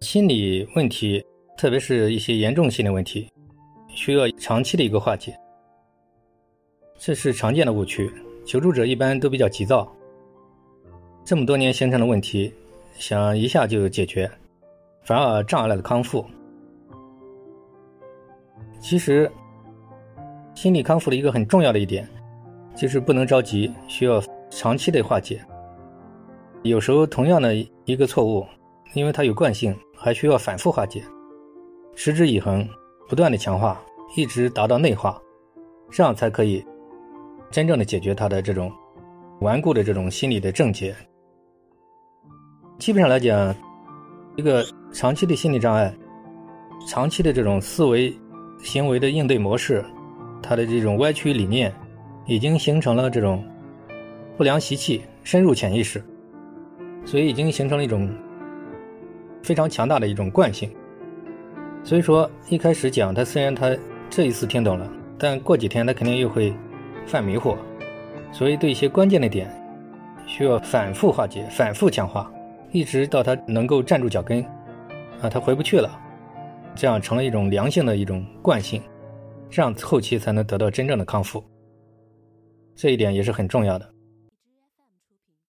心理问题，特别是一些严重性的问题，需要长期的一个化解，这是常见的误区。求助者一般都比较急躁，这么多年形成的问题，想一下就解决，反而障碍了康复。其实，心理康复的一个很重要的一点，就是不能着急，需要长期的化解。有时候同样的一个错误，因为它有惯性，还需要反复化解，持之以恒，不断的强化，一直达到内化，这样才可以真正的解决他的这种顽固的这种心理的症结。基本上来讲，一个长期的心理障碍，长期的这种思维。行为的应对模式，他的这种歪曲理念，已经形成了这种不良习气，深入潜意识，所以已经形成了一种非常强大的一种惯性。所以说，一开始讲他虽然他这一次听懂了，但过几天他肯定又会犯迷惑，所以对一些关键的点，需要反复化解、反复强化，一直到他能够站住脚跟，啊，他回不去了。这样成了一种良性的一种惯性，这样后期才能得到真正的康复。这一点也是很重要的。